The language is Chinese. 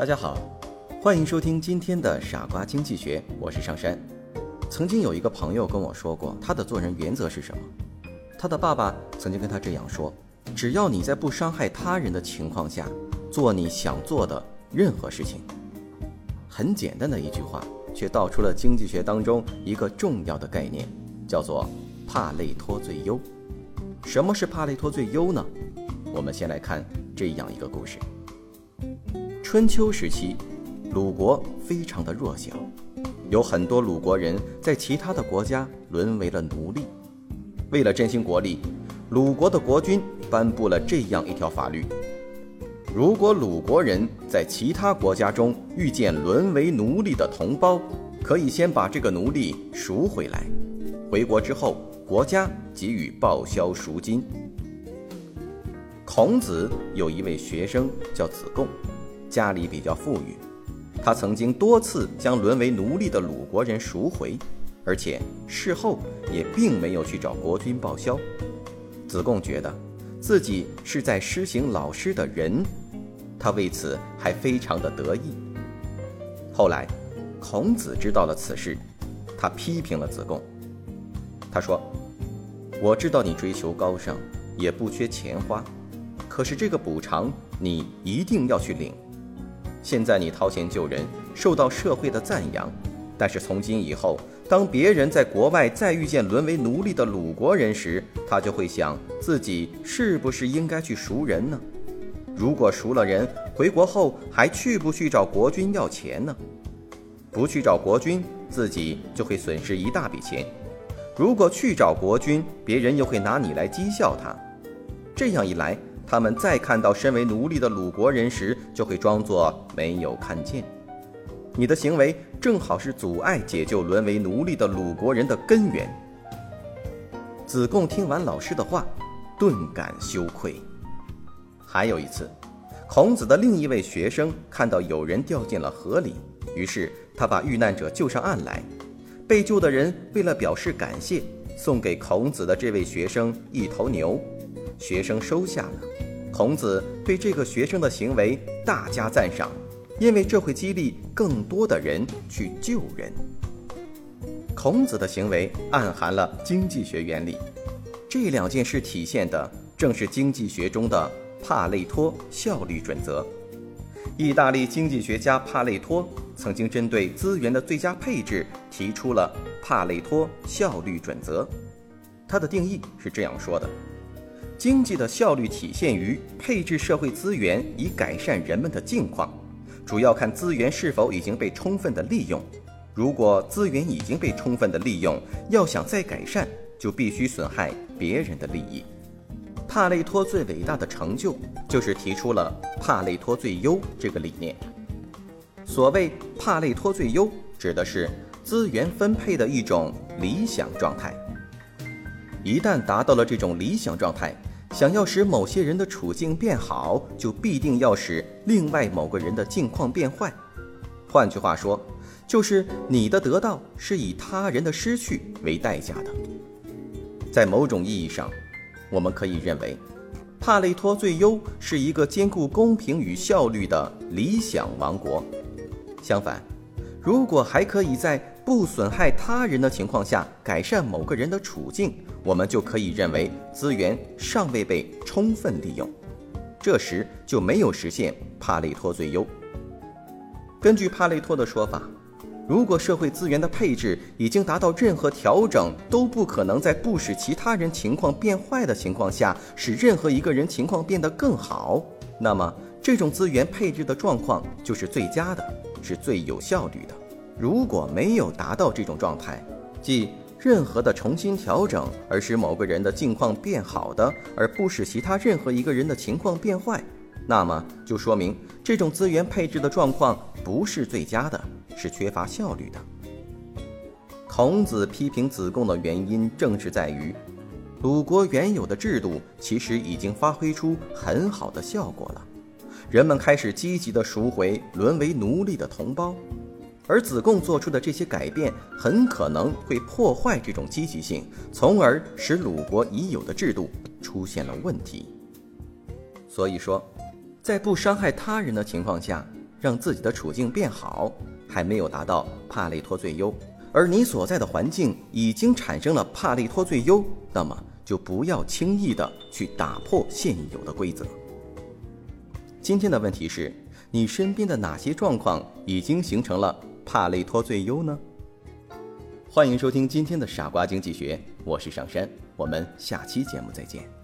大家好，欢迎收听今天的傻瓜经济学，我是上山。曾经有一个朋友跟我说过，他的做人原则是什么？他的爸爸曾经跟他这样说：只要你在不伤害他人的情况下，做你想做的任何事情。很简单的一句话，却道出了经济学当中一个重要的概念，叫做帕累托最优。什么是帕累托最优呢？我们先来看这样一个故事。春秋时期，鲁国非常的弱小，有很多鲁国人在其他的国家沦为了奴隶。为了振兴国力，鲁国的国君颁布了这样一条法律：如果鲁国人在其他国家中遇见沦为奴隶的同胞，可以先把这个奴隶赎回来，回国之后，国家给予报销赎金。孔子有一位学生叫子贡。家里比较富裕，他曾经多次将沦为奴隶的鲁国人赎回，而且事后也并没有去找国君报销。子贡觉得自己是在施行老师的仁，他为此还非常的得意。后来，孔子知道了此事，他批评了子贡。他说：“我知道你追求高尚，也不缺钱花，可是这个补偿你一定要去领。”现在你掏钱救人，受到社会的赞扬，但是从今以后，当别人在国外再遇见沦为奴隶的鲁国人时，他就会想自己是不是应该去赎人呢？如果赎了人，回国后还去不去找国君要钱呢？不去找国君，自己就会损失一大笔钱；如果去找国君，别人又会拿你来讥笑他。这样一来，他们再看到身为奴隶的鲁国人时，就会装作没有看见。你的行为正好是阻碍解救沦为奴隶的鲁国人的根源。子贡听完老师的话，顿感羞愧。还有一次，孔子的另一位学生看到有人掉进了河里，于是他把遇难者救上岸来。被救的人为了表示感谢，送给孔子的这位学生一头牛。学生收下了，孔子对这个学生的行为大加赞赏，因为这会激励更多的人去救人。孔子的行为暗含了经济学原理，这两件事体现的正是经济学中的帕累托效率准则。意大利经济学家帕累托曾经针对资源的最佳配置提出了帕累托效率准则，他的定义是这样说的。经济的效率体现于配置社会资源以改善人们的境况，主要看资源是否已经被充分的利用。如果资源已经被充分的利用，要想再改善，就必须损害别人的利益。帕累托最伟大的成就就是提出了帕累托最优这个理念。所谓帕累托最优，指的是资源分配的一种理想状态。一旦达到了这种理想状态，想要使某些人的处境变好，就必定要使另外某个人的境况变坏。换句话说，就是你的得到是以他人的失去为代价的。在某种意义上，我们可以认为，帕累托最优是一个兼顾公平与效率的理想王国。相反，如果还可以在不损害他人的情况下改善某个人的处境，我们就可以认为资源尚未被充分利用，这时就没有实现帕累托最优。根据帕累托的说法，如果社会资源的配置已经达到任何调整都不可能在不使其他人情况变坏的情况下使任何一个人情况变得更好，那么这种资源配置的状况就是最佳的，是最有效率的。如果没有达到这种状态，即任何的重新调整而使某个人的境况变好的，而不使其他任何一个人的情况变坏，那么就说明这种资源配置的状况不是最佳的，是缺乏效率的。孔子批评子贡的原因，正是在于鲁国原有的制度其实已经发挥出很好的效果了，人们开始积极地赎回沦为奴隶的同胞。而子贡做出的这些改变，很可能会破坏这种积极性，从而使鲁国已有的制度出现了问题。所以说，在不伤害他人的情况下，让自己的处境变好，还没有达到帕累托最优。而你所在的环境已经产生了帕累托最优，那么就不要轻易的去打破现有的规则。今天的问题是，你身边的哪些状况已经形成了？帕累托最优呢？欢迎收听今天的傻瓜经济学，我是上山，我们下期节目再见。